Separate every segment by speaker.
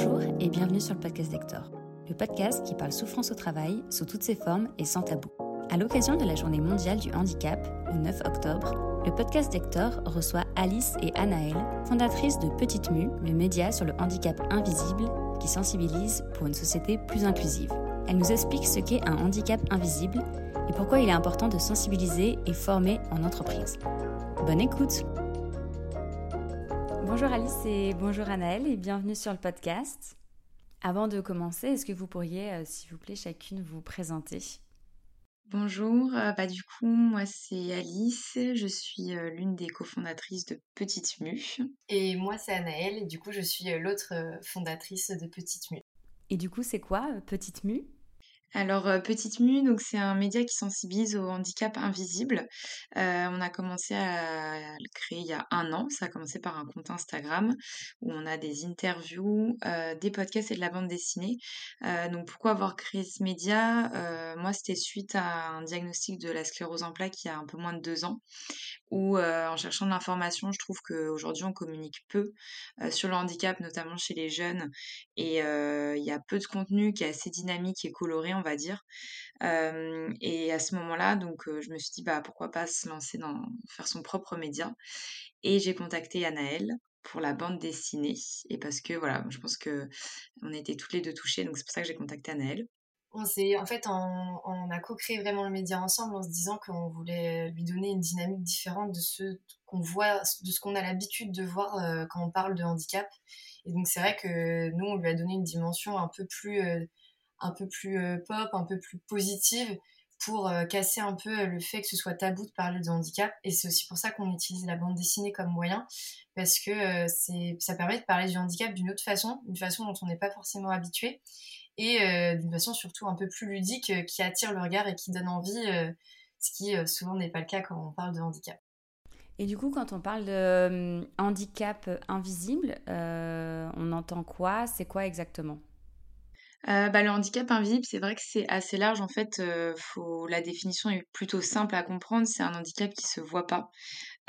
Speaker 1: Bonjour et bienvenue sur le podcast d'Hector, le podcast qui parle souffrance au travail sous toutes ses formes et sans tabou. À l'occasion de la journée mondiale du handicap, le 9 octobre, le podcast d'Hector reçoit Alice et Anaël, fondatrices de Petite Mue, le média sur le handicap invisible qui sensibilise pour une société plus inclusive. Elles nous expliquent ce qu'est un handicap invisible et pourquoi il est important de sensibiliser et former en entreprise. Bonne écoute Bonjour Alice et bonjour Anaël et bienvenue sur le podcast. Avant de commencer, est-ce que vous pourriez, euh, s'il vous plaît, chacune vous présenter?
Speaker 2: Bonjour, euh, bah, du coup, moi c'est Alice, je suis euh, l'une des cofondatrices de Petite Mue.
Speaker 3: Et moi c'est Anaëlle, et du coup je suis l'autre fondatrice de Petite Mue.
Speaker 1: Et du coup, c'est quoi Petite Mue?
Speaker 2: Alors, euh, Petite Mue, donc c'est un média qui sensibilise au handicap invisible. Euh, on a commencé à le créer il y a un an. Ça a commencé par un compte Instagram où on a des interviews, euh, des podcasts et de la bande dessinée. donc, pourquoi avoir créé ce média? Moi, c'était suite à un diagnostic de la sclérose en plaques il y a un peu moins de deux ans où en cherchant de l'information, je trouve qu'aujourd'hui on communique peu sur le handicap, notamment chez les jeunes, et il y a peu de contenu qui est assez dynamique et coloré, on va dire. et à ce moment-là, donc je me suis dit bah pourquoi pas se lancer dans faire son propre média, et j'ai contacté Anaëlle pour la bande dessinée, et parce que voilà, je pense que on était toutes les deux touchées, donc c'est pour ça que j'ai contacté Anaëlle
Speaker 3: on en fait on, a co-créé vraiment le média ensemble en se disant qu'on voulait lui donner une dynamique différente de ce qu'on voit de ce qu'on a l'habitude de voir quand on parle de handicap. Et donc c'est vrai que nous on lui a donné une dimension un peu plus un peu plus euh, pop un peu plus positive pour casser un peu le fait que ce soit tabou de parler de handicap. Et c'est aussi pour ça qu'on utilise la bande dessinée comme moyen parce que ça permet de parler du handicap d'une autre façon une façon dont on n'est pas forcément habitué et euh, d'une façon surtout un peu plus ludique euh, qui attire le regard et qui donne envie, euh, ce qui souvent n'est pas le cas quand on parle de handicap.
Speaker 1: Et du coup, quand on parle de handicap invisible, on entend quoi? C'est quoi exactement?
Speaker 2: Bah, le handicap invisible, c'est vrai que c'est assez large. En fait, faut... la définition est plutôt simple à comprendre. C'est un handicap qui se voit pas.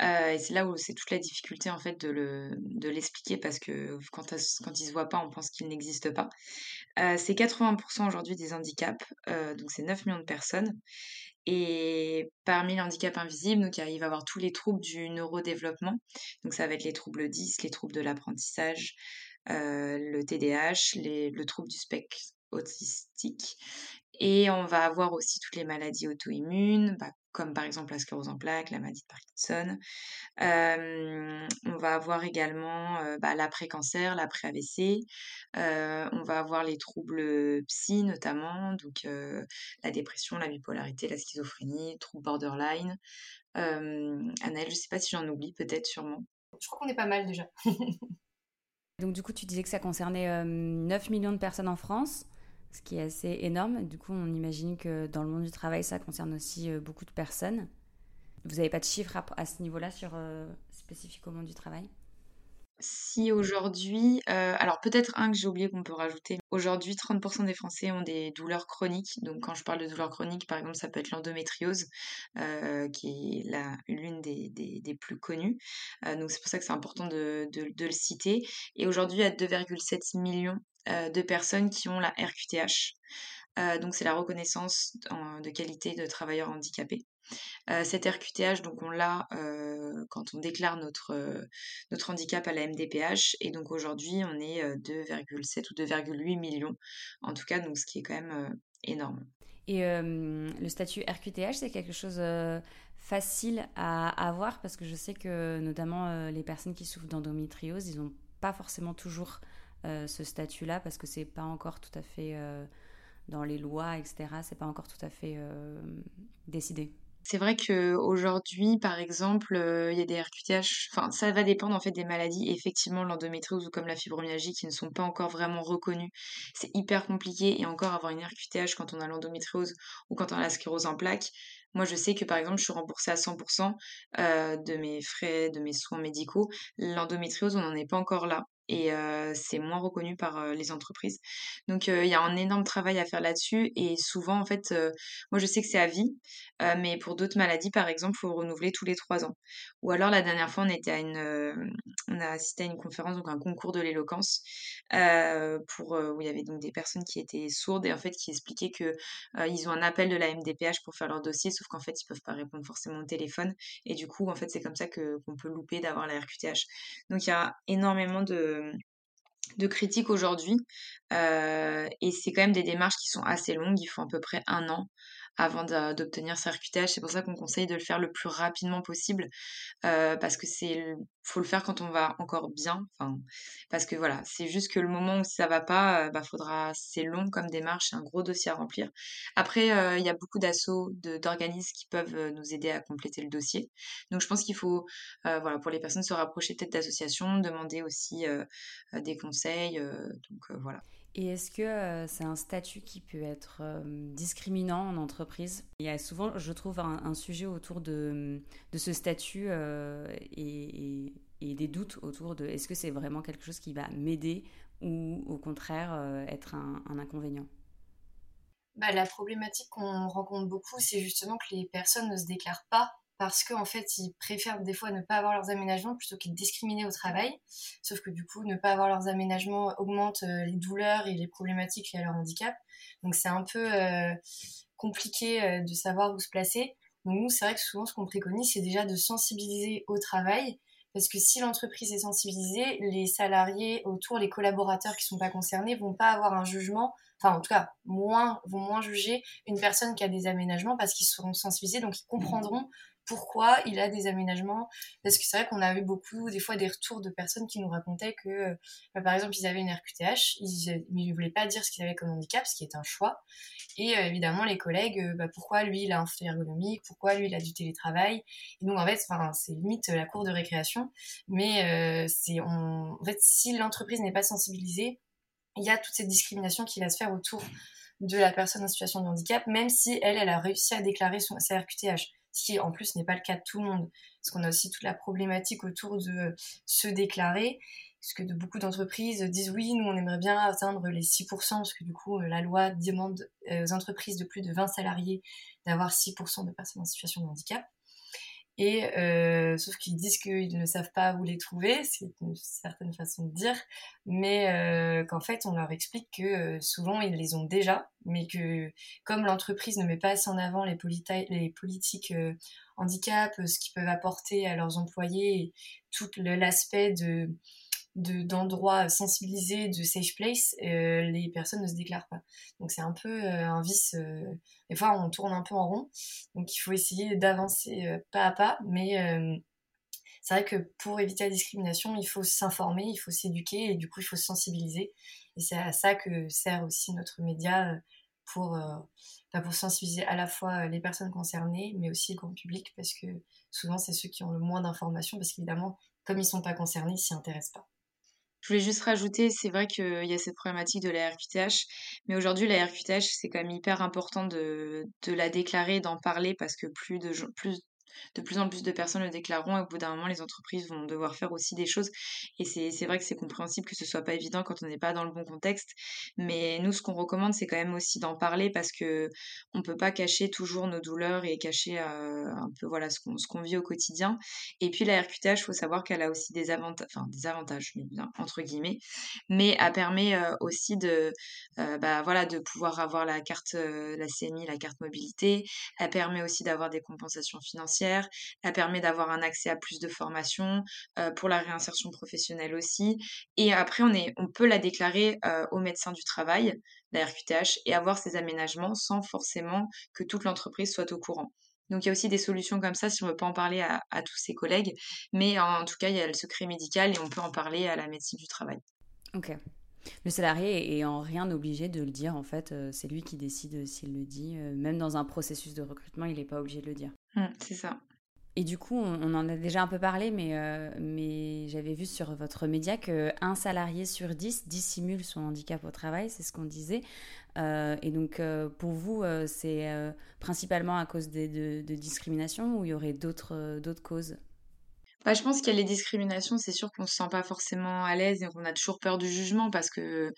Speaker 2: et c'est là où c'est toute la difficulté en fait de le de l'expliquer parce que quand, quand il se voit pas, on pense qu'il n'existe pas. c'est 80% aujourd'hui des handicaps, donc c'est 9 millions de personnes. Et parmi les handicaps invisibles, donc il va y avoir tous les troubles du neurodéveloppement. Donc ça va être les troubles 10, les troubles de l'apprentissage, le TDAH, le trouble du spectre autistique. Et on va avoir aussi toutes les maladies auto-immunes, bah, comme par exemple la sclérose en plaques, la maladie de Parkinson. on va avoir également bah, l'après-cancer, l'après-AVC. on va avoir les troubles psy notamment, donc la dépression, la bipolarité, la schizophrénie, troubles borderline. Euh, Anaëlle, je ne sais pas si j'en oublie, peut-être, sûrement.
Speaker 3: Je crois qu'on est pas mal déjà.
Speaker 1: donc du coup, tu disais que ça concernait 9 millions de personnes en France ce qui est assez énorme. Du coup, on imagine que dans le monde du travail, ça concerne aussi euh, beaucoup de personnes. Vous n'avez pas de chiffres à, ce niveau-là sur euh, au monde du travail?
Speaker 2: Si aujourd'hui, euh, alors peut-être un que j'ai oublié qu'on peut rajouter, aujourd'hui 30% des Français ont des douleurs chroniques. Donc quand je parle de douleurs chroniques, par exemple, ça peut être l'endométriose, qui est l'une des, plus connues. donc c'est pour ça que c'est important de, le citer. Et aujourd'hui, il y a 2,7 millions euh, de personnes qui ont la RQTH. Euh, donc c'est la reconnaissance de qualité de travailleurs handicapés. Euh, cette RQTH, donc on l'a quand on déclare notre, notre handicap à la MDPH, et donc aujourd'hui on est 2,7 ou 2,8 millions, en tout cas, donc ce qui est quand même énorme.
Speaker 1: Et le statut RQTH, c'est quelque chose facile à avoir parce que je sais que notamment les personnes qui souffrent d'endométriose, ils n'ont pas forcément toujours euh, ce statut-là parce que c'est pas encore tout à fait euh, dans les lois, etc. C'est pas encore tout à fait euh, décidé.
Speaker 2: C'est vrai qu'aujourd'hui, par exemple, il y a des RQTH, enfin, ça va dépendre en fait des maladies. Effectivement, l'endométriose ou comme la fibromyalgie qui ne sont pas encore vraiment reconnues, c'est hyper compliqué. Et encore, avoir une RQTH quand on a l'endométriose ou quand on a la sclérose en plaques, moi, je sais que par exemple, je suis remboursée à 100% de mes frais, de mes soins médicaux. L'endométriose, on n'en est pas encore là. Et c'est moins reconnu par les entreprises. Donc il y a un énorme travail à faire là-dessus et souvent en fait, moi je sais que c'est à vie, mais pour d'autres maladies par exemple, il faut renouveler tous les trois ans. Ou alors la dernière fois on était à une, on a assisté à une conférence donc un concours de l'éloquence pour où il y avait donc des personnes qui étaient sourdes et en fait qui expliquaient que ils ont un appel de la MDPH pour faire leur dossier, sauf qu'en fait ils peuvent pas répondre forcément au téléphone et du coup en fait c'est comme ça que qu'on peut louper d'avoir la RQTH. Donc il y a énormément de de critiques aujourd'hui. et c'est quand même des démarches qui sont assez longues. Il faut à peu près un an avant d'obtenir sa RQTH. C'est pour ça qu'on conseille de le faire le plus rapidement possible euh, parce que c'est faut le faire quand on va encore bien. Enfin, parce que voilà, c'est juste que le moment où ça va pas, euh, bah faudra, c'est long comme démarche, c'est un gros dossier à remplir. Après, euh, il y a beaucoup d'assauts, d'organismes qui peuvent nous aider à compléter le dossier. Donc je pense qu'il faut, voilà, pour les personnes se rapprocher peut-être d'associations, demander aussi des conseils. donc voilà.
Speaker 1: Et est-ce que euh, c'est un statut qui peut être euh, discriminant en entreprise? Il y a souvent, je trouve, un, sujet autour de, ce statut euh, et, et, des doutes autour de est-ce que c'est vraiment quelque chose qui va m'aider ou au contraire être un, un inconvénient?
Speaker 3: Bah, La problématique qu'on rencontre beaucoup, c'est justement que les personnes ne se déclarent pas parce qu'en fait, ils préfèrent des fois ne pas avoir leurs aménagements plutôt qu'ils discriminer au travail. Sauf que du coup, ne pas avoir leurs aménagements augmente euh, les douleurs et les problématiques liées à leur handicap. Donc c'est un peu euh, compliqué euh, de savoir où se placer. Donc nous, c'est vrai que souvent, ce qu'on préconise, c'est déjà de sensibiliser au travail. Parce que si l'entreprise est sensibilisée, les salariés autour, les collaborateurs qui ne sont pas concernés, vont pas avoir un jugement enfin en tout cas vont moins juger une personne qui a des aménagements parce qu'ils seront sensibilisés donc ils comprendront pourquoi il a des aménagements. Parce que c'est vrai qu'on a eu beaucoup, des fois, des retours de personnes qui nous racontaient que, euh, bah, par exemple, ils avaient une RQTH, ils ne voulaient pas dire ce qu'ils avaient comme handicap, ce qui est un choix. Et euh, évidemment, les collègues, euh, bah, pourquoi lui, il a un fauteuil ergonomique, pourquoi lui, il a du télétravail. Et donc, en fait, c'est limite la cour de récréation. Mais c'est en fait, si l'entreprise n'est pas sensibilisée, il y a toute cette discrimination qui va se faire autour de la personne en situation de handicap, même si elle, elle a réussi à déclarer son, sa RQTH ce qui en plus n'est pas le cas de tout le monde, parce qu'on a aussi toute la problématique autour de se déclarer, parce que beaucoup d'entreprises disent oui, nous on aimerait bien atteindre les 6%, parce que du coup la loi demande aux entreprises de plus de 20 salariés d'avoir 6% de personnes en situation de handicap. Et euh, sauf qu'ils disent qu'ils ne savent pas où les trouver, c'est une certaine façon de dire, mais euh, qu'en fait on leur explique que euh, souvent ils les ont déjà, mais que comme l'entreprise ne met pas assez en avant les, les politiques handicap, ce qu'ils peuvent apporter à leurs employés, tout l'aspect de d'endroits sensibilisés, de safe place, euh, les personnes ne se déclarent pas. Donc c'est un peu euh, un vice. Euh, des fois, on tourne un peu en rond. Donc il faut essayer d'avancer pas à pas. Mais c'est vrai que pour éviter la discrimination, il faut s'informer, il faut s'éduquer et du coup, il faut se sensibiliser. Et c'est à ça que sert aussi notre média pour, bah, pour sensibiliser à la fois les personnes concernées, mais aussi le grand public, parce que souvent, c'est ceux qui ont le moins d'informations, parce qu'évidemment, comme ils ne sont pas concernés, ils s'y intéressent pas.
Speaker 2: Je voulais juste rajouter, c'est vrai qu'il y a cette problématique de la RQTH, mais aujourd'hui la RQTH, c'est quand même hyper important de, de la déclarer, d'en parler, parce que plus de, plus de plus en plus de personnes le déclareront et au bout d'un moment, les entreprises vont devoir faire aussi des choses. Et c'est vrai que c'est compréhensible que ce soit pas évident quand on n'est pas dans le bon contexte. Mais nous, ce qu'on recommande, c'est quand même aussi d'en parler parce que on peut pas cacher toujours nos douleurs et cacher euh, un peu voilà ce qu'on vit au quotidien. Et puis la RQTH, faut savoir qu'elle a aussi des avantages, enfin des avantages, bien entre guillemets, mais elle permet euh, aussi de, euh, bah, voilà, de pouvoir avoir la carte, la CMI, la carte mobilité. Elle permet aussi d'avoir des compensations financières elle permet d'avoir un accès à plus de formations, euh, pour la réinsertion professionnelle aussi. Et après, on, est, on peut la déclarer euh, au médecin du travail, la RQTH, et avoir ces aménagements sans forcément que toute l'entreprise soit au courant. Donc il y a aussi des solutions comme ça si on ne veut pas en parler à, tous ses collègues. Mais en tout cas, il y a le secret médical et on peut en parler à la médecine du travail.
Speaker 1: Ok. Le salarié est en rien obligé de le dire, en fait, euh, c'est lui qui décide s'il le dit. Euh, même dans un processus de recrutement, il n'est pas obligé de le dire.
Speaker 2: Mmh, c'est ça.
Speaker 1: Et du coup, on, en a déjà un peu parlé, mais, euh, mais j'avais vu sur votre média qu'un salarié sur dix dissimule son handicap au travail, c'est ce qu'on disait. et donc, pour vous, c'est principalement à cause de, de, discrimination ou il y aurait d'autres causes?
Speaker 2: Bah, je pense qu'il y a les discriminations, c'est sûr qu'on se sent pas forcément à l'aise et qu'on a toujours peur du jugement parce que,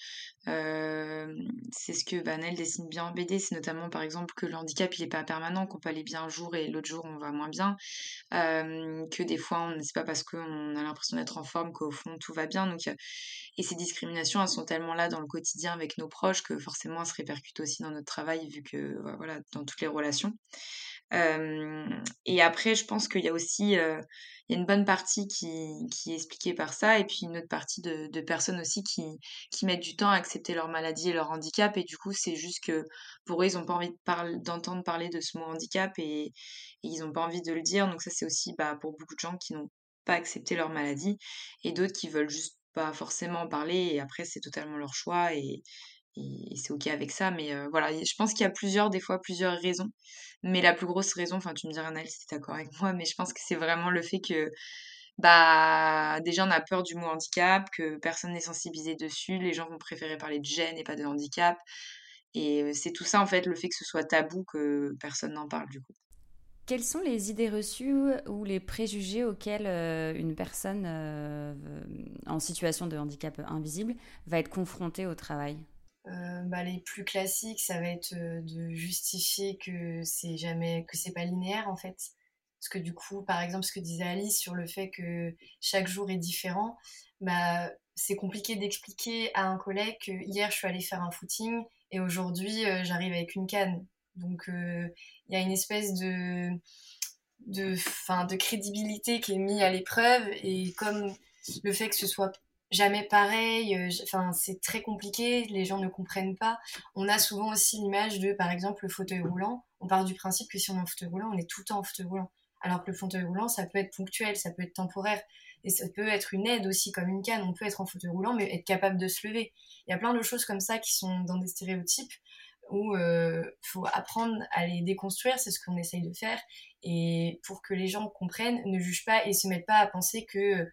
Speaker 2: hem, c'est ce que, Nell dessine bien en BD. C'est notamment, par exemple, que le handicap, il est pas permanent, qu'on peut aller bien un jour et l'autre jour, on va moins bien. Hem, que des fois, on c'est pas parce qu'on a l'impression d'être en forme qu'au fond, tout va bien. Donc, et ces discriminations, elles sont tellement là dans le quotidien avec nos proches que forcément, elles se répercutent aussi dans notre travail vu que, voilà, dans toutes les relations. Et après, je pense qu'il y a aussi, une bonne partie qui est expliquée par ça et puis une autre partie de personnes aussi qui mettent du temps à accepter leur maladie et leur handicap et du coup, c'est juste que pour eux, ils ont pas envie d'entendre parler de ce mot handicap et ils ont pas envie de le dire. Donc ça, c'est aussi, bah, pour beaucoup de gens qui n'ont pas accepté leur maladie et d'autres qui veulent juste pas forcément en parler et après c'est totalement leur choix et c'est OK avec ça. Mais heu, voilà, je pense qu'il y a plusieurs des fois, plusieurs raisons. Mais la plus grosse raison, enfin tu me diras Anaëlle si tu es d'accord avec moi, mais je pense que c'est vraiment le fait que, bah, déjà on a peur du mot handicap, que personne n'est sensibilisé dessus, les gens vont préférer parler de gêne et pas de handicap et c'est tout ça en fait, le fait que ce soit tabou que personne n'en parle du coup.
Speaker 1: Quelles sont les idées reçues ou les préjugés auxquels euh, une personne euh, en situation de handicap invisible va être confrontée au travail?
Speaker 3: Euh, bah, les plus classiques, ça va être de justifier que c'est jamais que c'est pas linéaire en fait. Parce que du coup, par exemple, ce que disait Alice sur le fait que chaque jour est différent, bah, c'est compliqué d'expliquer à un collègue que hier je suis allée faire un footing et aujourd'hui j'arrive avec une canne. Donc il y a une espèce de de, fin, de crédibilité qui est mise à l'épreuve et comme le fait que ce soit jamais pareil, enfin c'est très compliqué, les gens ne comprennent pas. On a souvent aussi l'image de par exemple le fauteuil roulant. On part du principe que si on est en fauteuil roulant, on est tout le temps en fauteuil roulant. Alors que le fauteuil roulant, ça peut être ponctuel, ça peut être temporaire. Et ça peut être une aide aussi, comme une canne. On peut être en fauteuil roulant, mais être capable de se lever. Il y a plein de choses comme ça qui sont dans des stéréotypes où il euh, faut apprendre à les déconstruire, c'est ce qu'on essaye de faire, et pour que les gens comprennent, ne jugent pas et se mettent pas à penser que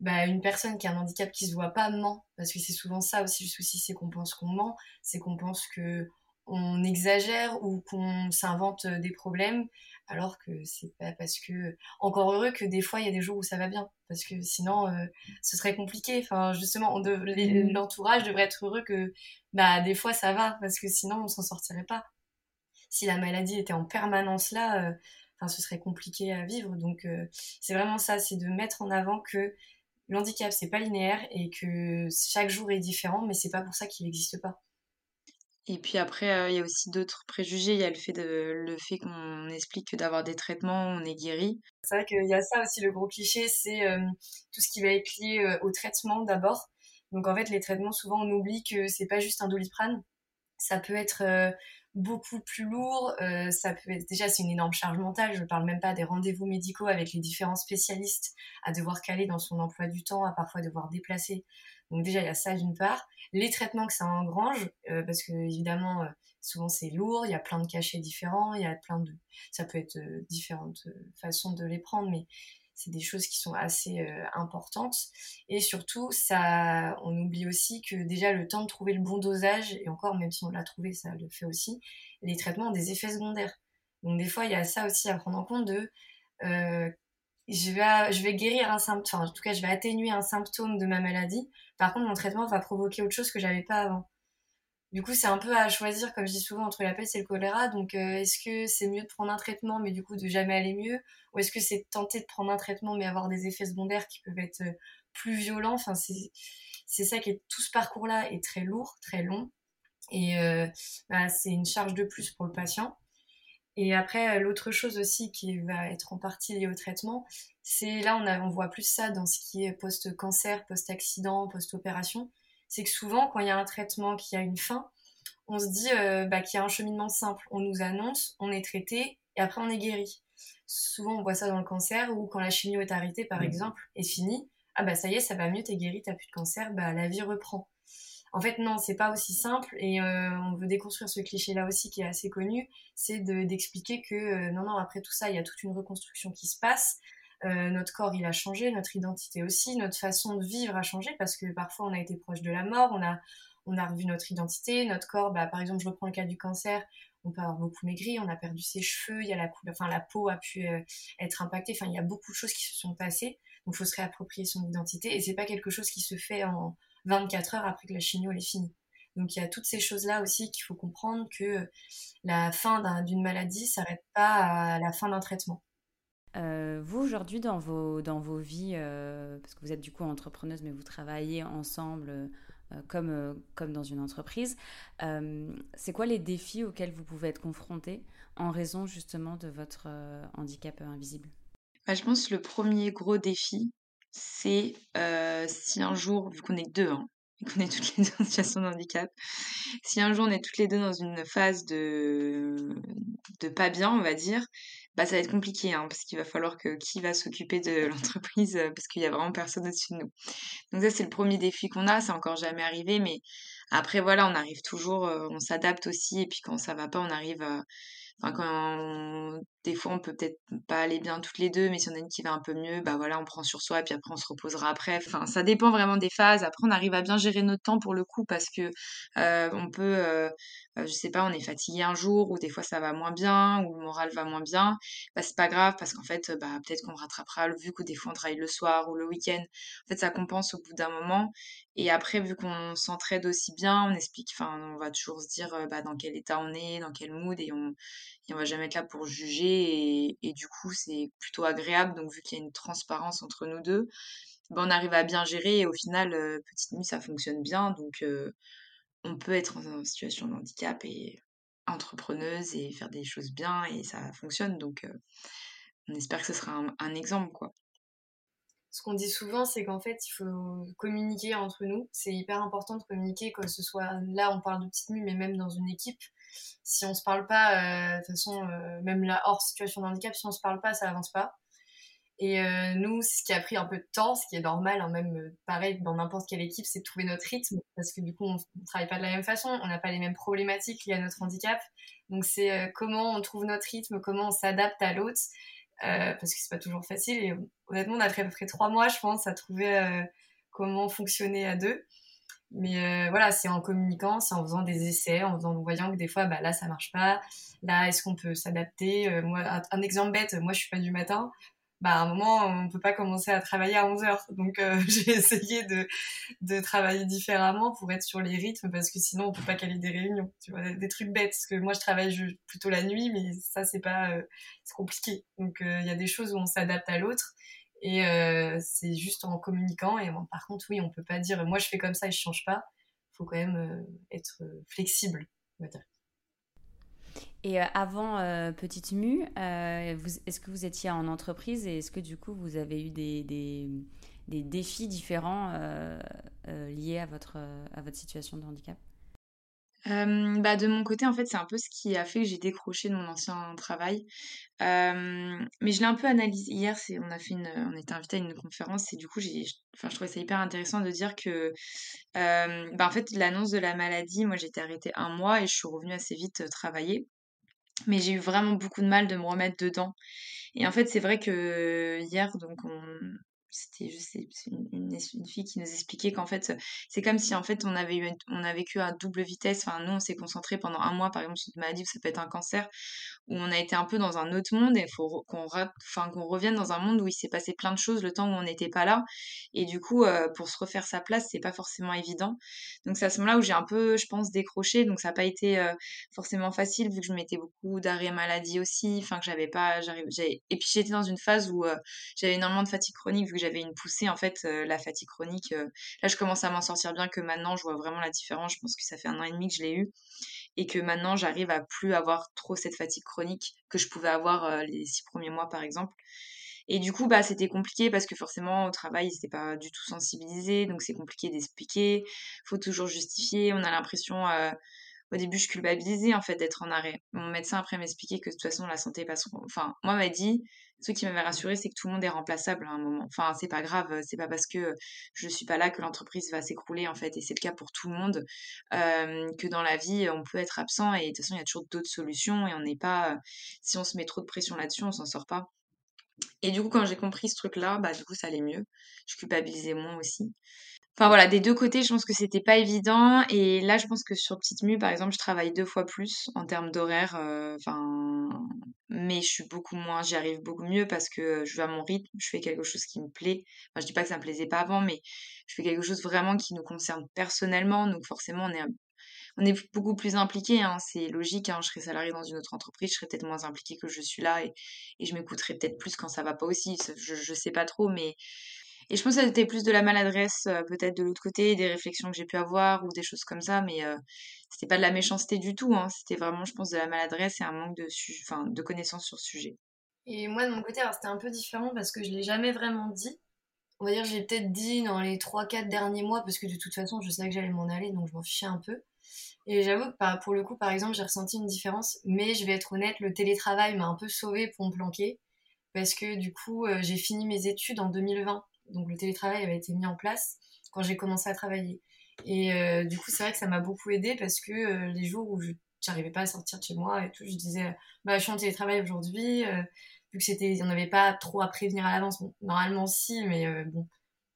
Speaker 3: bah, une personne qui a un handicap qui se voit pas ment, parce que c'est souvent ça aussi le souci, c'est qu'on pense qu'on ment, c'est qu'on pense que on exagère ou qu'on s'invente des problèmes alors que c'est pas parce que encore heureux que des fois il y a des jours où ça va bien parce que sinon euh, ce serait compliqué. Enfin justement mmh. l'entourage devrait être heureux que bah des fois ça va parce que sinon on s'en sortirait pas. Si la maladie était en permanence là euh, enfin ce serait compliqué à vivre. Donc euh, c'est vraiment ça c'est de mettre en avant que l'handicap c'est pas linéaire et que chaque jour est différent mais c'est pas pour ça qu'il n'existe pas
Speaker 2: et puis après, il y a aussi d'autres préjugés. Il y a le fait, de, le fait qu'on explique que d'avoir des traitements, on est guéri.
Speaker 3: C'est vrai qu'il y a ça aussi, le gros cliché, c'est tout ce qui va être lié au traitement d'abord. Donc en fait, les traitements, souvent, on oublie que c'est pas juste un doliprane. Ça peut être beaucoup plus lourd. ça peut déjà c'est une énorme charge mentale. Je ne parle même pas des rendez-vous médicaux avec les différents spécialistes à devoir caler dans son emploi du temps, à parfois devoir déplacer. Donc déjà, il y a ça d'une part. Les traitements que ça engrange, euh, parce que évidemment, euh, souvent c'est lourd, il y a plein de cachets différents, il y a plein de... Ça peut être euh, différentes façons de les prendre, mais c'est des choses qui sont assez importantes. Et surtout, ça, on oublie aussi que déjà le temps de trouver le bon dosage, et encore, même si on l'a trouvé, ça le fait aussi, les traitements ont des effets secondaires. Donc des fois, il y a ça aussi à prendre en compte de je vais, je vais guérir un symptôme, en tout cas, je vais atténuer un symptôme de ma maladie. Par contre, mon traitement va provoquer autre chose que j'avais pas avant. Du coup, c'est un peu à choisir, comme je dis souvent, entre la peste et le choléra. Donc, euh, est-ce que c'est mieux de prendre un traitement, mais du coup de jamais aller mieux? Ou est-ce que c'est tenter de prendre un traitement, mais avoir des effets secondaires qui peuvent être euh, plus violents? Enfin, c'est ça qui est tout ce parcours-là est très lourd, très long. Et euh, bah, c'est une charge de plus pour le patient. Et après, l'autre chose aussi qui va être en partie liée au traitement, c'est là, on voit plus ça dans ce qui est post-cancer, post-accident, post-opération. C'est que souvent, quand il y a un traitement qui a une fin, on se dit euh, bah, qu'il y a un cheminement simple. On nous annonce, on est traité et après on est guéri. Souvent, on voit ça dans le cancer ou quand la chimio est arrêtée, par mmh. exemple, est finie. Ah bah ça y est, ça va mieux, t'es guéri, t'as plus de cancer, bah la vie reprend. En fait, non, c'est pas aussi simple et euh, on veut déconstruire ce cliché-là aussi qui est assez connu, c'est d'expliquer que euh, non, non, après tout ça, il y a toute une reconstruction qui se passe. Euh, notre corps, il a changé, notre identité aussi, notre façon de vivre a changé parce que parfois on a été proche de la mort, on a, on a revu notre identité, notre corps, bah, par exemple, je reprends le cas du cancer, on peut avoir beaucoup maigri, on a perdu ses cheveux, il y a la couleur, enfin la peau a pu être impactée, enfin il y a beaucoup de choses qui se sont passées. Donc il faut se réapproprier son identité et c'est pas quelque chose qui se fait en 24 heures après que la chimio est finie. Donc il y a toutes ces choses-là aussi qu'il faut comprendre que la fin d'une maladie s'arrête pas à la fin d'un traitement.
Speaker 1: Euh, vous, aujourd'hui, dans vos, dans vos vies, euh, parce que vous êtes du coup entrepreneuse, mais vous travaillez ensemble euh, comme, comme dans une entreprise, c'est quoi les défis auxquels vous pouvez être confrontés en raison justement de votre handicap invisible?
Speaker 2: Bah, Je pense que le premier gros défi, c'est si un jour, vu qu'on est deux, hein, qu'on est toutes les deux en situation de handicap, si un jour on est toutes les deux dans une phase de, de pas bien, on va dire, bah, ça va être compliqué, hein, parce qu'il va falloir que qui va s'occuper de l'entreprise, euh, parce qu'il y a vraiment personne au-dessus de nous. Donc ça, c'est le premier défi qu'on a, c'est encore jamais arrivé, mais après, voilà, on arrive toujours, euh, on s'adapte aussi, et puis quand ça va pas, on arrive à... Enfin, quand des fois, on peut peut-être pas aller bien toutes les deux, mais si on a une qui va un peu mieux, bah voilà, on prend sur soi, et puis après, on se reposera après. Enfin, ça dépend vraiment des phases. Après, on arrive à bien gérer notre temps pour le coup, parce que euh, on peut euh, je sais pas, on est fatigué un jour, ou des fois ça va moins bien, ou le moral va moins bien, bah c'est pas grave parce qu'en fait, bah peut-être qu'on rattrapera, vu que des fois on travaille le soir ou le week-end. En fait, ça compense au bout d'un moment. Et après, vu qu'on s'entraide aussi bien, on explique, enfin, on va toujours se dire euh, bah, dans quel état on est, dans quel mood, et on, et va jamais être là pour juger. Et, du coup, c'est plutôt agréable. Donc, vu qu'il y a une transparence entre nous deux, bah, on arrive à bien gérer. Et au final, euh, petite nuit, ça fonctionne bien. Donc, on peut être en situation de handicap et entrepreneuse et faire des choses bien et ça fonctionne. Donc, euh, on espère que ce sera un, exemple, quoi.
Speaker 3: Ce qu'on dit souvent, c'est qu'en fait, il faut communiquer entre nous. C'est hyper important de communiquer, que ce soit là, on parle de petite nuit, mais même dans une équipe. Si on se parle pas, euh, de toute façon, euh, même là, hors situation de handicap, si on se parle pas, ça avance pas. Et euh, nous, ce qui a pris un peu de temps, ce qui est normal, hein, même euh, pareil dans n'importe quelle équipe, c'est de trouver notre rythme, parce que du coup, on ne travaille pas de la même façon, on n'a pas les mêmes problématiques liées à notre handicap. Donc, c'est euh, comment on trouve notre rythme, comment on s'adapte à l'autre, parce que c'est pas toujours facile. Et honnêtement, on a pris à peu près trois mois, je pense, à trouver comment fonctionner à deux. Mais voilà, c'est en communiquant, c'est en faisant des essais, en, faisant, en voyant que des fois, bah, là, ça marche pas. Là, est-ce qu'on peut s'adapter? Moi, un, exemple bête, moi, je suis pas du matin bah, à un moment, on peut pas commencer à travailler à 11 heures. Donc, euh, j'ai essayé de, de travailler différemment pour être sur les rythmes parce que sinon, on peut pas caler des réunions. Tu vois, des, trucs bêtes. Parce que moi, je travaille plutôt la nuit, mais ça, c'est pas, euh, c'est compliqué. Donc, euh, il y a des choses où on s'adapte à l'autre. Et c'est juste en communiquant. Et par contre, oui, on peut pas dire, moi, je fais comme ça et je change pas. Faut quand même être flexible, on va dire.
Speaker 1: Et euh, avant euh, Petite Mu, euh, est-ce que vous étiez en entreprise et est-ce que du coup vous avez eu des, défis différents liés à votre, à votre situation de handicap?
Speaker 2: Bah de mon côté, en fait, c'est un peu ce qui a fait que j'ai décroché de mon ancien travail. mais je l'ai un peu analysé. Hier, c'est, on a fait on était invité à une conférence et du coup, j'ai, enfin, je trouvais ça hyper intéressant de dire que, bah en fait, l'annonce de la maladie, moi, j'étais arrêtée un mois et je suis revenue assez vite travailler. Mais j'ai eu vraiment beaucoup de mal de me remettre dedans. Et en fait, c'est vrai que hier, donc on, c'était je une, une, fille qui nous expliquait qu'en fait c'est comme si en fait on avait eu on a vécu à double vitesse. Enfin nous on s'est concentré pendant un mois par exemple sur une maladie ça peut être un cancer où on a été un peu dans un autre monde et il faut qu'on revienne dans un monde où il s'est passé plein de choses le temps où on n'était pas là. Et du coup euh, pour se refaire sa place c'est pas forcément évident. Donc c'est à ce moment-là où j'ai un peu je pense décroché. Donc ça n'a pas été euh, forcément facile vu que je mettais beaucoup d'arrêt maladie aussi enfin que j'avais pas et puis j'étais dans une phase où euh, j'avais énormément de fatigue chronique j'avais une poussée en fait la fatigue chronique là je commence à m'en sortir bien que maintenant je vois vraiment la différence je pense que ça fait un an et demi que je l'ai eu et que maintenant j'arrive à plus avoir trop cette fatigue chronique que je pouvais avoir euh, les six premiers mois par exemple. Et du coup, bah, c'était compliqué parce que forcément, au travail, ils n'étaient pas du tout sensibilisés, donc c'est compliqué d'expliquer. faut toujours justifier. On a l'impression, euh, au début, je culpabilisais en fait d'être en arrêt. Mon médecin après m'expliquait que de toute façon, la santé passe. Enfin, moi, m'a dit, ce qui m'avait rassuré, c'est que tout le monde est remplaçable à un moment. Enfin, c'est pas grave, c'est pas parce que je suis pas là que l'entreprise va s'écrouler en fait, et c'est le cas pour tout le monde. que dans la vie, on peut être absent et de toute façon, il y a toujours d'autres solutions et on n'est pas. si on se met trop de pression là-dessus, on s'en sort pas. Et du coup, quand j'ai compris ce truc-là, bah du coup, ça allait mieux. Je culpabilisais moins aussi. Enfin voilà, des deux côtés, je pense que c'était pas évident. Et là, je pense que sur Petite Mue, par exemple, je travaille deux fois plus en termes d'horaire. euh, Enfin, mais je suis beaucoup moins, j'y arrive beaucoup mieux parce que je vais à mon rythme, je fais quelque chose qui me plaît. Enfin, je dis pas que ça me plaisait pas avant, mais je fais quelque chose vraiment qui nous concerne personnellement. Donc forcément, on est on est beaucoup plus impliqué, hein, c'est logique. Hein, je serais salarié dans une autre entreprise, je serais peut-être moins impliqué que je suis là et, et je m'écouterais peut-être plus quand ça va pas aussi. Je, je sais pas trop, mais et je pense que c'était plus de la maladresse, euh, peut-être de l'autre côté, des réflexions que j'ai pu avoir ou des choses comme ça, mais euh, c'était pas de la méchanceté du tout. Hein, c'était vraiment, je pense, de la maladresse et un manque de, enfin, de connaissances sur ce sujet.
Speaker 3: Et moi, de mon côté, c'était un peu différent parce que je l'ai jamais vraiment dit. On va dire, j'ai peut-être dit dans les 3-4 derniers mois parce que de toute façon, je savais que j'allais m'en aller, donc je m'en fichais un peu. Et j'avoue que pour le coup, par exemple, j'ai ressenti une différence, mais je vais être honnête, le télétravail m'a un peu sauvée pour me planquer parce que du coup, euh, j'ai fini mes études en 2020 donc le télétravail avait été mis en place quand j'ai commencé à travailler. Et euh, du coup, c'est vrai que ça m'a beaucoup aidé parce que euh, les jours où je n'arrivais pas à sortir de chez moi et tout, je disais, bah, je suis en télétravail aujourd'hui, euh, vu que c'était, on n'avait pas trop à prévenir à l'avance. normalement, si, mais bon,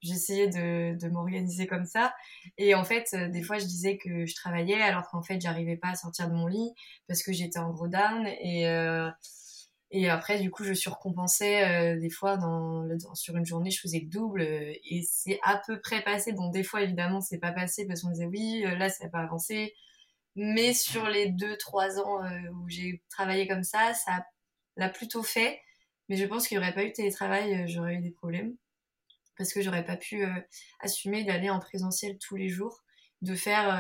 Speaker 3: j'essayais de, de m'organiser comme ça. Et en fait, des fois, je disais que je travaillais alors qu'en fait, j'arrivais pas à sortir de mon lit parce que j'étais en gros down et et après, du coup, je surcompensais euh, des fois dans, sur une journée, je faisais le double euh, et c'est à peu près passé. Bon, des fois, évidemment, c'est pas passé parce qu'on disait oui, euh, là, ça n'a pas avancé. Mais sur les deux, trois ans où j'ai travaillé comme ça, ça l'a plutôt fait. Mais je pense qu'il n'y aurait pas eu de télétravail, j'aurais eu des problèmes parce que j'aurais pas pu assumer d'aller en présentiel tous les jours, de faire,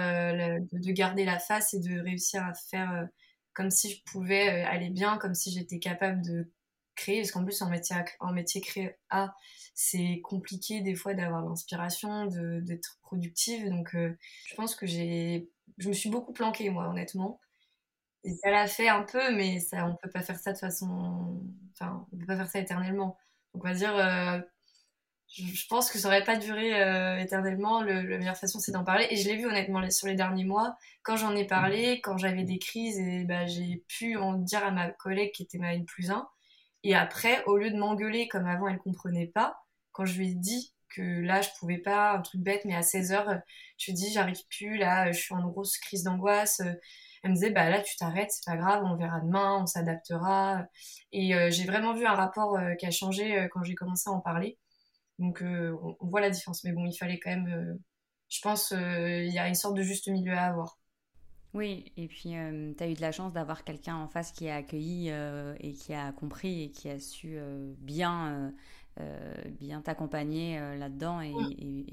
Speaker 3: de garder la face et de réussir à faire comme si je pouvais euh, aller bien, comme si j'étais capable de créer, parce qu'en plus en métier, en métier créa, c'est compliqué des fois d'avoir l'inspiration, d'être productive, donc euh, je pense que j'ai, je me suis beaucoup planquée moi honnêtement. Et ça l'a fait un peu, mais ça, on peut pas faire ça de façon, enfin, on peut pas faire ça éternellement. Donc on va dire, euh, je pense que ça aurait pas duré euh, éternellement. Le, la meilleure façon, c'est d'en parler. Et je l'ai vu honnêtement sur les derniers mois. Quand j'en ai parlé, quand j'avais des crises, et bah, j'ai pu en dire à ma collègue qui était ma N plus 1. Et après, au lieu de m'engueuler comme avant, elle comprenait pas. Quand je lui ai dit que là, je pouvais pas, un truc bête, mais à 16 heures, je lui ai dit, j'arrive plus, là, je suis en grosse crise d'angoisse. Elle me disait, bah là, tu t'arrêtes, c'est pas grave, on verra demain, on s'adaptera. Et euh, j'ai vraiment vu un rapport euh, qui a changé quand j'ai commencé à en parler. Donc euh, on, voit la différence. Mais bon, il fallait quand même, euh, je pense, euh, il y a une sorte de juste milieu à avoir.
Speaker 1: Oui, et puis tu as eu de la chance d'avoir quelqu'un en face qui a accueilli et qui a compris et qui a su bien, bien t'accompagner là-dedans et,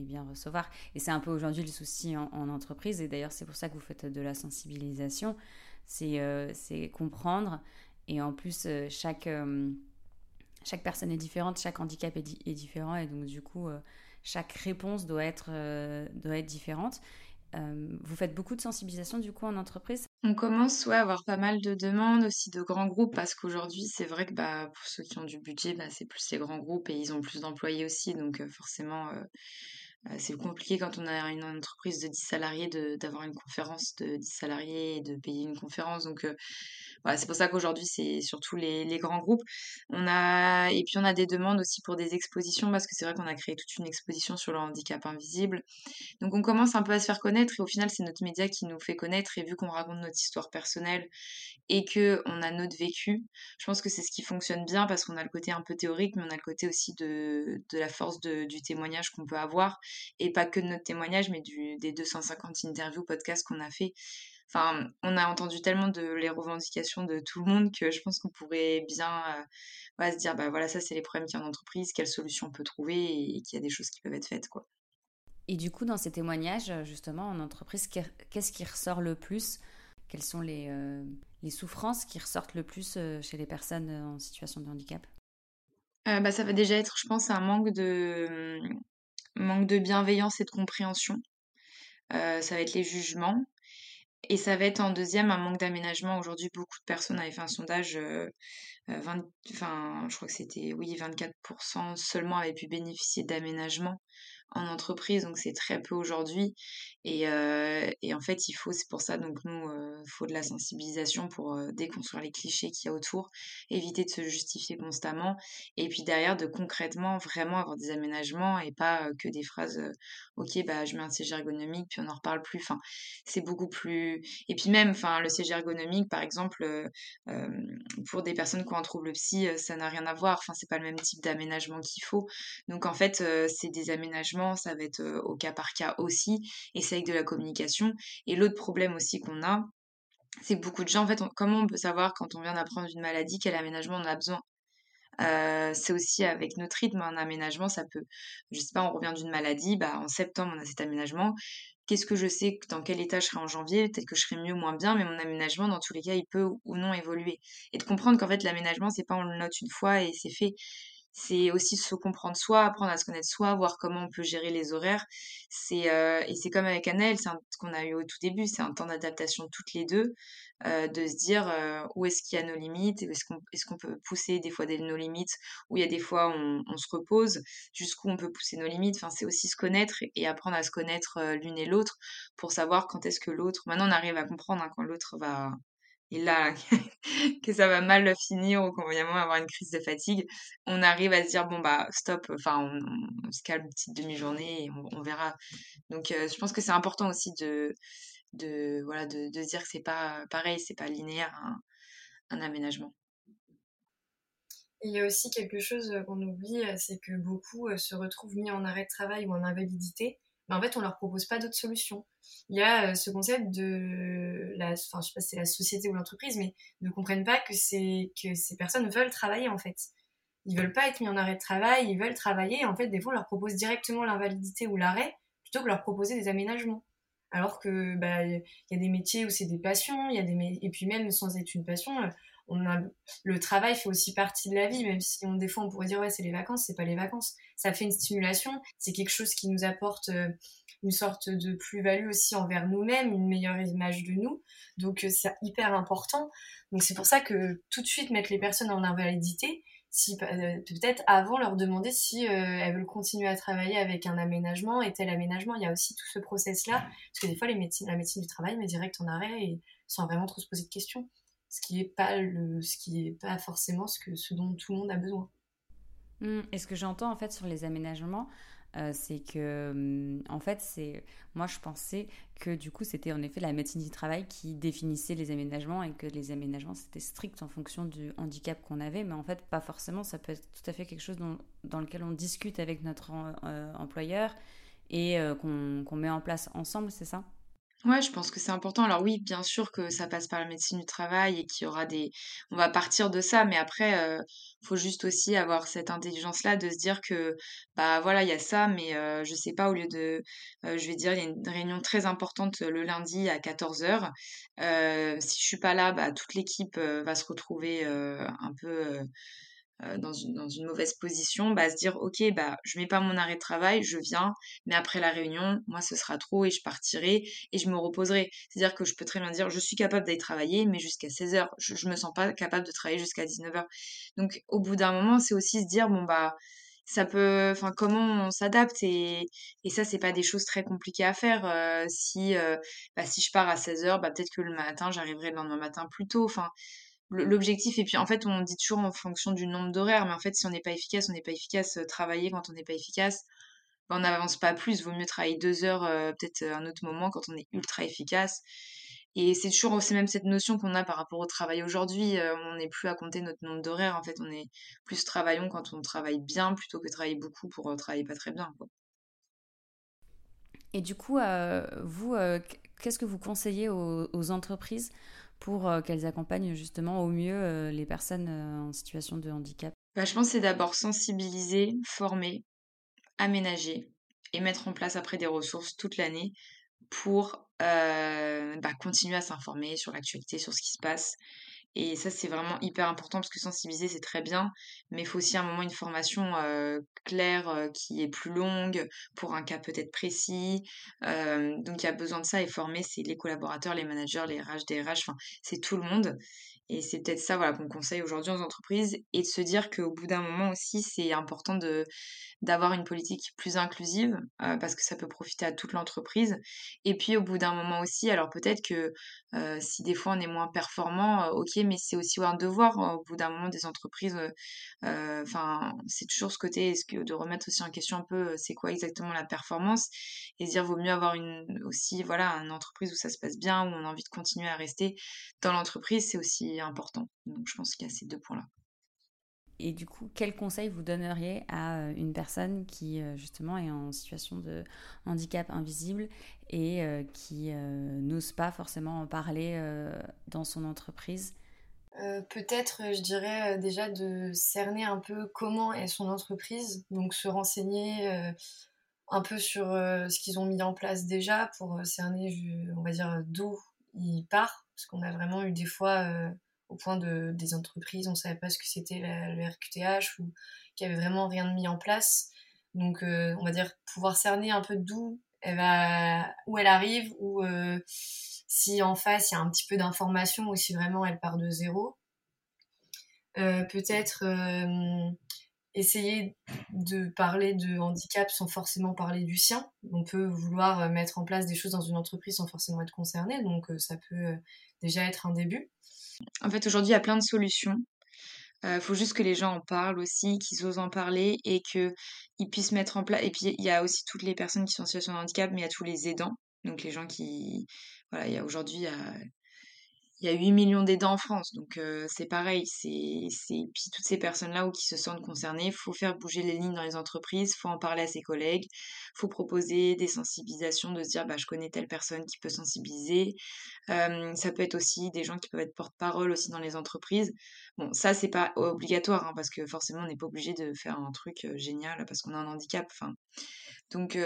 Speaker 1: bien recevoir. Et c'est un peu aujourd'hui le souci en, en entreprise, et d'ailleurs c'est pour ça que vous faites de la sensibilisation, c'est comprendre, et en plus chaque chaque personne est différente, chaque handicap est, différent et donc du coup, euh, chaque réponse doit être, euh, doit être différente. Euh, vous faites beaucoup de sensibilisation du coup en entreprise?
Speaker 2: On commence ouais, à avoir pas mal de demandes aussi de grands groupes parce qu'aujourd'hui c'est vrai que bah, pour ceux qui ont du budget bah, c'est plus les grands groupes et ils ont plus d'employés aussi donc forcément c'est compliqué quand on a une entreprise de 10 salariés d'avoir une conférence de 10 salariés et de payer une conférence donc c'est pour ça qu'aujourd'hui, c'est surtout les, les, grands groupes. On a, et puis, on a des demandes aussi pour des expositions, parce que c'est vrai qu'on a créé toute une exposition sur le handicap invisible. Donc, on commence un peu à se faire connaître, et au final, c'est notre média qui nous fait connaître. Et vu qu'on raconte notre histoire personnelle et qu'on a notre vécu, je pense que c'est ce qui fonctionne bien, parce qu'on a le côté un peu théorique, mais on a le côté aussi de, de la force de, du témoignage qu'on peut avoir. Et pas que de notre témoignage, mais du, des 250 interviews, podcasts qu'on a fait. Enfin, on a entendu tellement de les revendications de tout le monde que je pense qu'on pourrait bien euh, se dire, bah voilà, ça c'est les problèmes qu'il y a en entreprise, quelles solutions on peut trouver et, qu'il y a des choses qui peuvent être faites, quoi.
Speaker 1: Et du coup, dans ces témoignages, justement, en entreprise, qu'est-ce qui ressort le plus? Quelles sont les, euh, les, souffrances qui ressortent le plus euh, chez les personnes en situation de handicap?
Speaker 2: Bah, Ça va déjà être, je pense, un manque de, manque de bienveillance et de compréhension. ça va être les jugements. Et ça va être en deuxième un manque d'aménagement. Aujourd'hui, beaucoup de personnes avaient fait un sondage, euh, euh enfin, je crois que c'était, oui, 24% seulement avaient pu bénéficier d'aménagement en entreprise, donc c'est très peu aujourd'hui. Et, euh, et, en fait, il faut, c'est pour ça, donc nous, euh, faut de la sensibilisation pour déconstruire les clichés qu'il y a autour, éviter de se justifier constamment, et puis derrière de concrètement vraiment avoir des aménagements et pas que des phrases ok bah je mets un siège ergonomique puis on n'en reparle plus. Enfin c'est beaucoup plus et puis même enfin le siège ergonomique par exemple pour des personnes qui ont un trouble psy ça n'a rien à voir. Enfin c'est pas le même type d'aménagement qu'il faut. Donc en fait c'est des aménagements ça va être au cas par cas aussi et c'est avec de la communication. Et l'autre problème aussi qu'on a, c'est beaucoup de gens, en fait, comment on peut savoir quand on vient d'apprendre une maladie quel aménagement on a besoin? Euh, c'est aussi avec notre rythme, un aménagement, ça peut, je sais pas, on revient d'une maladie, bah en septembre on a cet aménagement. Qu'est-ce que je sais dans quel état je serai en janvier? Peut-être que je serai mieux ou moins bien, mais mon aménagement, dans tous les cas, il peut ou non évoluer. Et de comprendre qu'en fait l'aménagement, c'est pas on le note une fois et c'est fait c'est aussi se comprendre soi, apprendre à se connaître soi, voir comment on peut gérer les horaires. C'est euh, et c'est comme avec Annelle, c'est ce qu'on a eu au tout début, c'est un temps d'adaptation toutes les deux, euh, de se dire euh, où est-ce qu'il y a nos limites, est-ce qu'on est-ce qu'on peut pousser des fois nos limites, où il y a des fois on, on se repose, jusqu'où on peut pousser nos limites. Enfin, c'est aussi se connaître et, apprendre à se connaître l'une et l'autre pour savoir quand est-ce que l'autre. Maintenant, on arrive à comprendre hein, quand l'autre va et là, que ça va mal finir ou qu'on va vraiment avoir une crise de fatigue, on arrive à se dire bon bah stop, enfin on, se calme une petite demi-journée et on, verra. Donc euh, je pense que c'est important aussi de, de voilà de, dire que c'est pas pareil, c'est pas linéaire un, un aménagement.
Speaker 3: Il y a aussi quelque chose qu'on oublie, c'est que beaucoup se retrouvent mis en arrêt de travail ou en invalidité mais en fait, on leur propose pas d'autres solutions. Il y a euh, ce concept de la, enfin, je sais pas si c'est la société ou l'entreprise, mais ne comprennent pas que c'est que ces personnes veulent travailler en fait. Ils veulent pas être mis en arrêt de travail, ils veulent travailler. Et en fait, des fois, on leur propose directement l'invalidité ou l'arrêt plutôt que leur proposer des aménagements. Alors que bah il y a des métiers où c'est des passions, il y a des et puis même sans être une passion, euh, le travail fait aussi partie de la vie même si on des fois on pourrait dire ouais c'est les vacances c'est pas les vacances. Ça fait une stimulation c'est quelque chose qui nous apporte euh, une sorte de plus-value aussi envers nous-mêmes une meilleure image de nous. Donc euh, c'est hyper important. Donc c'est pour ça que tout de suite mettre les personnes en invalidité si euh, peut-être avant leur demander si elles veulent continuer à travailler avec un aménagement et tel aménagement. Il y a aussi tout ce process là parce que des fois la médecine du travail met direct en arrêt et sans vraiment trop se poser de questions ce qui n'est pas, le, ce qui est pas forcément ce, que, ce dont tout le monde a besoin.
Speaker 1: Mmh. Et ce que j'entends en fait sur les aménagements, euh, c'est que mmh, en fait c'est moi je pensais que du coup c'était en effet la médecine du travail qui définissait les aménagements et que les aménagements c'était strict en fonction du handicap qu'on avait mais en fait pas forcément ça peut être tout à fait quelque chose dans lequel on discute avec notre euh, employeur et euh, qu'on met en place ensemble c'est ça?
Speaker 2: Ouais, je pense que c'est important. Alors oui, bien sûr que ça passe par la médecine du travail et qu'il y aura des on va partir de ça, mais après, il faut juste aussi avoir cette intelligence-là de se dire que, bah, voilà, il y a ça, mais je sais pas, au lieu de, je vais dire, il y a une réunion très importante le lundi à 14h. si je suis pas là, bah, toute l'équipe va se retrouver un peu euh, dans, une, dans une mauvaise position, bah, se dire ok bah je mets pas mon arrêt de travail, je viens, mais après la réunion, moi ce sera trop et je partirai et je me reposerai. C'est-à-dire que je peux très bien dire je suis capable d'aller travailler, mais jusqu'à 16h, je, je me sens pas capable de travailler jusqu'à 19h. Donc au bout d'un moment, c'est aussi se dire bon bah ça peut enfin comment on s'adapte et, et ça c'est pas des choses très compliquées à faire euh, si euh, bah, si je pars à 16h bah peut-être que le matin j'arriverai le lendemain matin plus tôt enfin l'objectif et puis en fait on dit toujours en fonction du nombre d'horaires mais en fait si on n'est pas efficace on n'est pas efficace euh, travailler quand on n'est pas efficace. Ben, on n'avance pas plus vaut mieux travailler deux heures euh, peut-être euh, un autre moment quand on est ultra efficace. Et c'est toujours c'est même cette notion qu'on a par rapport au travail. Aujourd'hui on n'est plus à compter notre nombre d'horaires. En fait on est plus travaillons quand on travaille bien plutôt que travailler beaucoup pour travailler pas très bien quoi.
Speaker 1: et du coup vous qu'est-ce que vous conseillez aux entreprises pour euh, qu'elles accompagnent justement au mieux euh, les personnes euh, en situation de handicap.
Speaker 2: Bah, Je pense que c'est d'abord sensibiliser, former, aménager et mettre en place après des ressources toute l'année pour bah, continuer à s'informer sur l'actualité, sur ce qui se passe et ça, c'est vraiment hyper important parce que sensibiliser, c'est très bien, mais il faut aussi à un moment une formation claire qui est plus longue pour un cas peut-être précis. donc, il y a besoin de ça et former, c'est les collaborateurs, les managers, les RH, DRH, enfin, c'est tout le monde. Et c'est peut-être ça voilà, qu'on conseille aujourd'hui aux entreprises et de se dire qu'au bout d'un moment aussi, c'est important de d'avoir une politique plus inclusive euh, parce que ça peut profiter à toute l'entreprise. Et puis au bout d'un moment aussi, alors peut-être que euh, si des fois on est moins performant, euh, ok, mais c'est aussi un devoir au bout d'un moment des entreprises. Enfin, c'est toujours ce côté de remettre aussi en question un peu c'est quoi exactement la performance et dire vaut mieux avoir une aussi voilà une entreprise où ça se passe bien où on a envie de continuer à rester dans l'entreprise, c'est aussi important. Donc je pense qu'il y a ces deux points là.
Speaker 1: Et du coup, quel conseil vous donneriez à euh, une personne qui euh, justement est en situation de handicap invisible et euh, qui n'ose pas forcément en parler dans son entreprise?
Speaker 3: Peut-être, je dirais déjà de cerner un peu comment est son entreprise, donc se renseigner un peu sur ce qu'ils ont mis en place déjà pour cerner, on va dire, d'où il part, parce qu'on a vraiment eu des fois au point de, des entreprises, on ne savait pas ce que c'était le RQTH ou qu'il n'y avait vraiment rien de mis en place. Donc, euh, on va dire pouvoir cerner un peu d'où elle arrive, ou euh, si en face il y a un petit peu d'information ou si vraiment elle part de zéro. Euh, peut-être essayer de parler de handicap sans forcément parler du sien. On peut vouloir mettre en place des choses dans une entreprise sans forcément être concerné, donc ça peut déjà être un début.
Speaker 2: En fait, aujourd'hui, il y a plein de solutions. Il euh, faut juste que les gens en parlent aussi, qu'ils osent en parler et qu'ils puissent mettre en place. Et puis, il y a aussi toutes les personnes qui sont en situation de handicap, mais il y a tous les aidants. Donc, les gens qui. Voilà, il y a aujourd'hui, il y a il y a 8 millions d'aidants en France, donc euh, c'est pareil. C'est. Puis toutes ces personnes-là qui se sentent concernées, faut faire bouger les lignes dans les entreprises, faut en parler à ses collègues, faut proposer des sensibilisations, de se dire bah, je connais telle personne qui peut sensibiliser. Euh, ça peut être aussi des gens qui peuvent être porte-parole aussi dans les entreprises. Bon, ça, c'est pas obligatoire, hein, parce que forcément, on n'est pas obligé de faire un truc euh, génial parce qu'on a un handicap. Enfin, donc,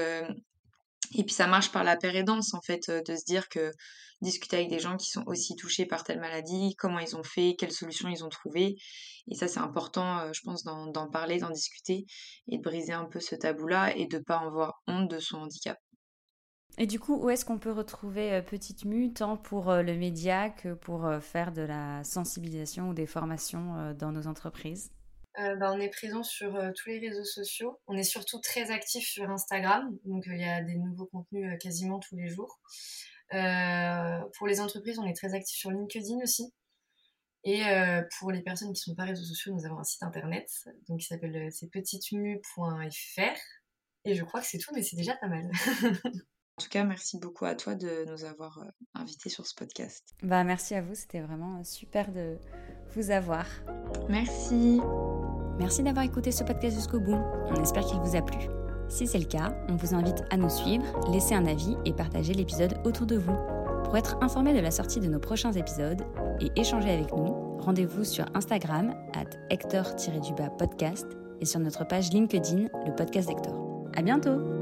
Speaker 2: et puis ça marche par la pérédance, en fait, de se dire que discuter avec des gens qui sont aussi touchés par telle maladie, comment ils ont fait, quelles solutions ils ont trouvées. Et ça, c'est important, je pense, d'en parler, d'en discuter et de briser un peu ce tabou-là et de ne pas avoir honte de son handicap.
Speaker 1: Et du coup, où est-ce qu'on peut retrouver Petite Mue, tant pour le média que pour faire de la sensibilisation ou des formations dans nos entreprises?
Speaker 3: Euh, bah, on est présent sur euh, tous les réseaux sociaux. On est surtout très actif sur Instagram, donc euh, il y a des nouveaux contenus quasiment tous les jours. pour les entreprises, on est très actif sur LinkedIn aussi. Et pour les personnes qui ne sont pas réseaux sociaux, nous avons un site internet, donc qui s'appelle petitemu.fr. Et je crois que c'est tout, mais c'est déjà pas mal.
Speaker 2: En tout cas, merci beaucoup à toi de nous avoir invités sur ce podcast.
Speaker 1: Bah, merci à vous, c'était vraiment super de vous avoir.
Speaker 2: Merci.
Speaker 1: Merci d'avoir écouté ce podcast jusqu'au bout. On espère qu'il vous a plu. Si c'est le cas, on vous invite à nous suivre, laisser un avis et partager l'épisode autour de vous. Pour être informé de la sortie de nos prochains épisodes et échanger avec nous, rendez-vous sur Instagram at Hector-podcast et sur notre page LinkedIn, le podcast Hector. À bientôt!